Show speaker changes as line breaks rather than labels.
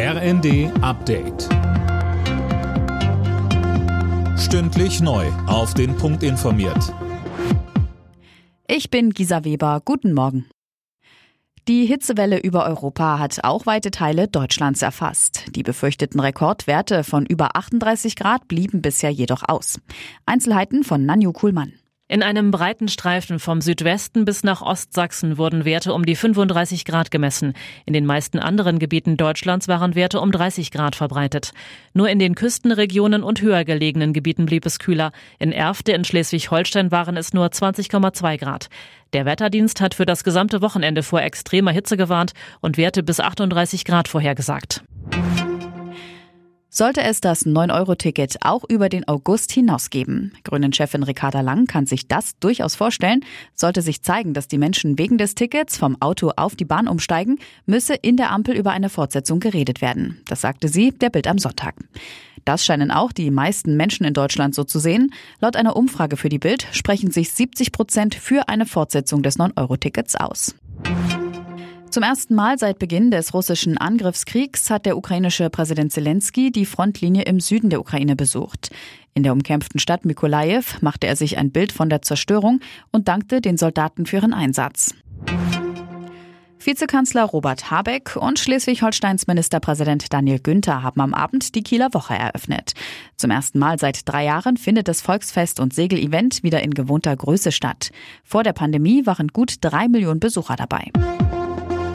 RND Update. Stündlich neu. Auf den Punkt informiert.
Ich bin Gisa Weber. Guten Morgen. Die Hitzewelle über Europa hat auch weite Teile Deutschlands erfasst. Die befürchteten Rekordwerte von über 38 Grad blieben bisher jedoch aus. Einzelheiten von Nanju Kuhlmann.
In einem breiten Streifen vom Südwesten bis nach Ostsachsen wurden Werte um die 35 Grad gemessen. In den meisten anderen Gebieten Deutschlands waren Werte um 30 Grad verbreitet. Nur in den Küstenregionen und höher gelegenen Gebieten blieb es kühler. In Erfte in Schleswig-Holstein waren es nur 20,2 Grad. Der Wetterdienst hat für das gesamte Wochenende vor extremer Hitze gewarnt und Werte bis 38 Grad vorhergesagt.
Sollte es das 9-Euro-Ticket auch über den August hinaus geben? Grünen-Chefin Ricarda Lang kann sich das durchaus vorstellen. Sollte sich zeigen, dass die Menschen wegen des Tickets vom Auto auf die Bahn umsteigen, müsse in der Ampel über eine Fortsetzung geredet werden. Das sagte sie der Bild am Sonntag. Das scheinen auch die meisten Menschen in Deutschland so zu sehen. Laut einer Umfrage für die Bild sprechen sich 70 Prozent für eine Fortsetzung des 9-Euro-Tickets aus. Zum ersten Mal seit Beginn des russischen Angriffskriegs hat der ukrainische Präsident Zelensky die Frontlinie im Süden der Ukraine besucht. In der umkämpften Stadt Mykolaiv machte er sich ein Bild von der Zerstörung und dankte den Soldaten für ihren Einsatz. Vizekanzler Robert Habeck und Schleswig-Holsteins Ministerpräsident Daniel Günther haben am Abend die Kieler Woche eröffnet. Zum ersten Mal seit drei Jahren findet das Volksfest und Segelevent wieder in gewohnter Größe statt. Vor der Pandemie waren gut drei Millionen Besucher dabei.